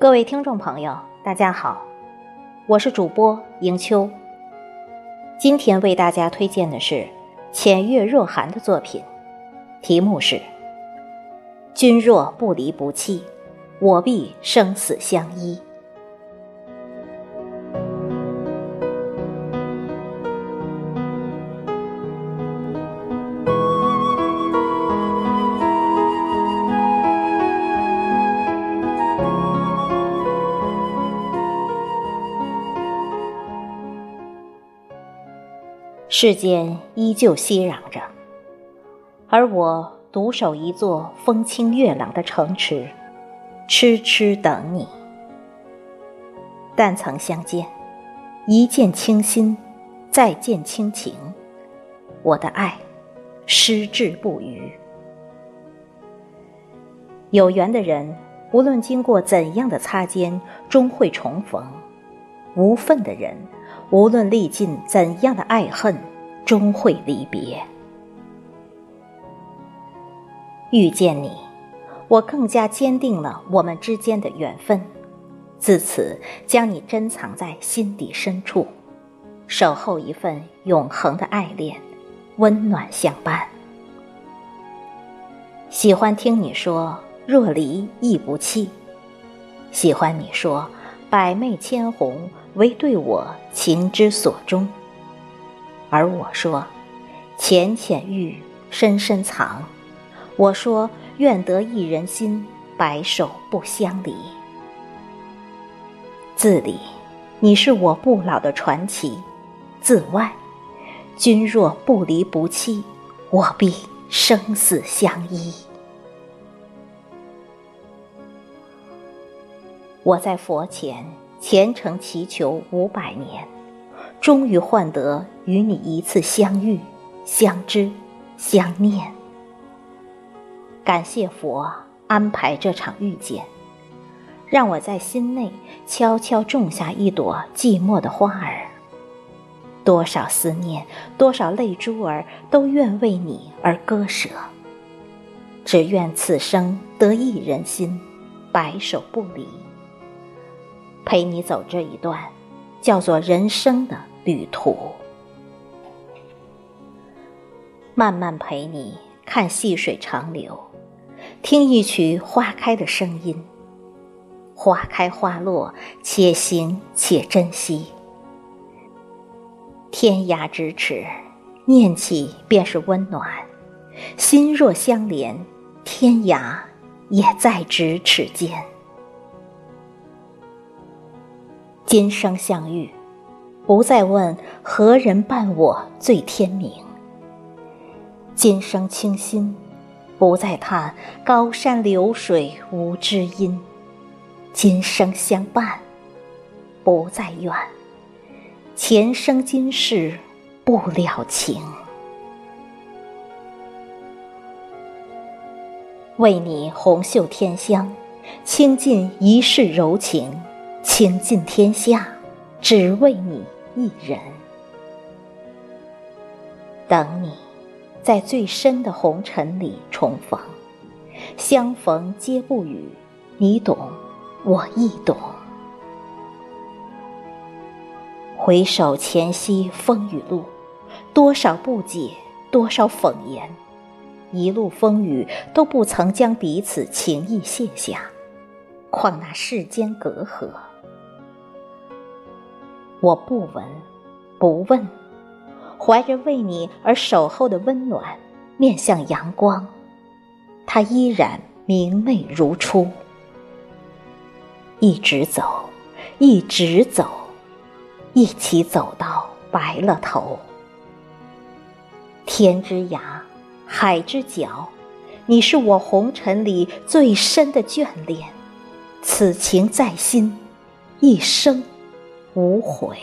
各位听众朋友，大家好，我是主播迎秋。今天为大家推荐的是浅月若寒的作品，题目是“君若不离不弃，我必生死相依”。世间依旧熙攘着，而我独守一座风清月朗的城池，痴痴等你。但曾相见，一见倾心，再见倾情，我的爱矢志不渝。有缘的人，无论经过怎样的擦肩，终会重逢；无份的人，无论历尽怎样的爱恨，终会离别。遇见你，我更加坚定了我们之间的缘分。自此，将你珍藏在心底深处，守候一份永恒的爱恋，温暖相伴。喜欢听你说“若离亦不弃”，喜欢你说“百媚千红”。唯对我情之所钟，而我说浅浅遇，深深藏。我说愿得一人心，白首不相离。字里，你是我不老的传奇；字外，君若不离不弃，我必生死相依。我在佛前。虔诚祈求五百年，终于换得与你一次相遇、相知、相念。感谢佛安排这场遇见，让我在心内悄悄种下一朵寂寞的花儿。多少思念，多少泪珠儿，都愿为你而割舍。只愿此生得一人心，白首不离。陪你走这一段，叫做人生的旅途。慢慢陪你看细水长流，听一曲花开的声音。花开花落，且行且珍惜。天涯咫尺，念起便是温暖。心若相连，天涯也在咫尺间。今生相遇，不再问何人伴我醉天明。今生倾心，不再叹高山流水无知音。今生相伴，不再怨前生今世不了情。为你红袖添香，倾尽一世柔情。倾尽天下，只为你一人。等你，在最深的红尘里重逢，相逢皆不语，你懂，我亦懂。回首前夕风雨路，多少不解，多少讽言，一路风雨都不曾将彼此情意卸下，况那世间隔阂？我不闻，不问，怀着为你而守候的温暖，面向阳光，它依然明媚如初。一直走，一直走，一起走到白了头。天之涯，海之角，你是我红尘里最深的眷恋，此情在心，一生。无悔。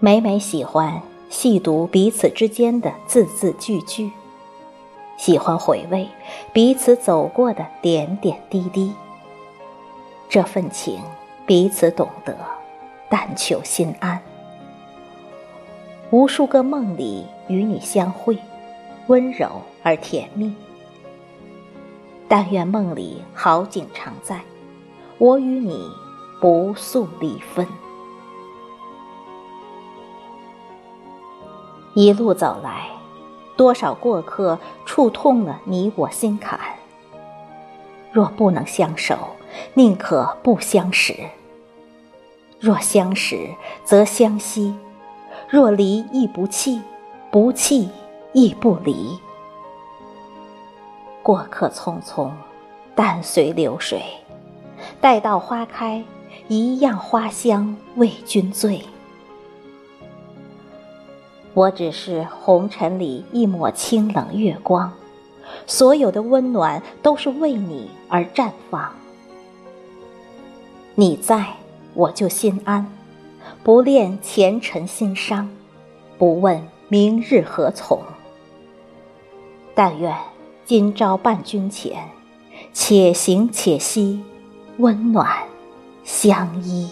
每每喜欢细读彼此之间的字字句句，喜欢回味彼此走过的点点滴滴。这份情，彼此懂得，但求心安。无数个梦里与你相会，温柔而甜蜜。但愿梦里好景常在，我与你不诉离分。一路走来，多少过客触痛了你我心坎。若不能相守，宁可不相识。若相识，则相惜；若离，亦不弃；不弃，亦不离。过客匆匆，淡随流水。待到花开，一样花香为君醉。我只是红尘里一抹清冷月光，所有的温暖都是为你而绽放。你在，我就心安，不恋前尘心伤，不问明日何从。但愿今朝伴君前，且行且惜，温暖相依。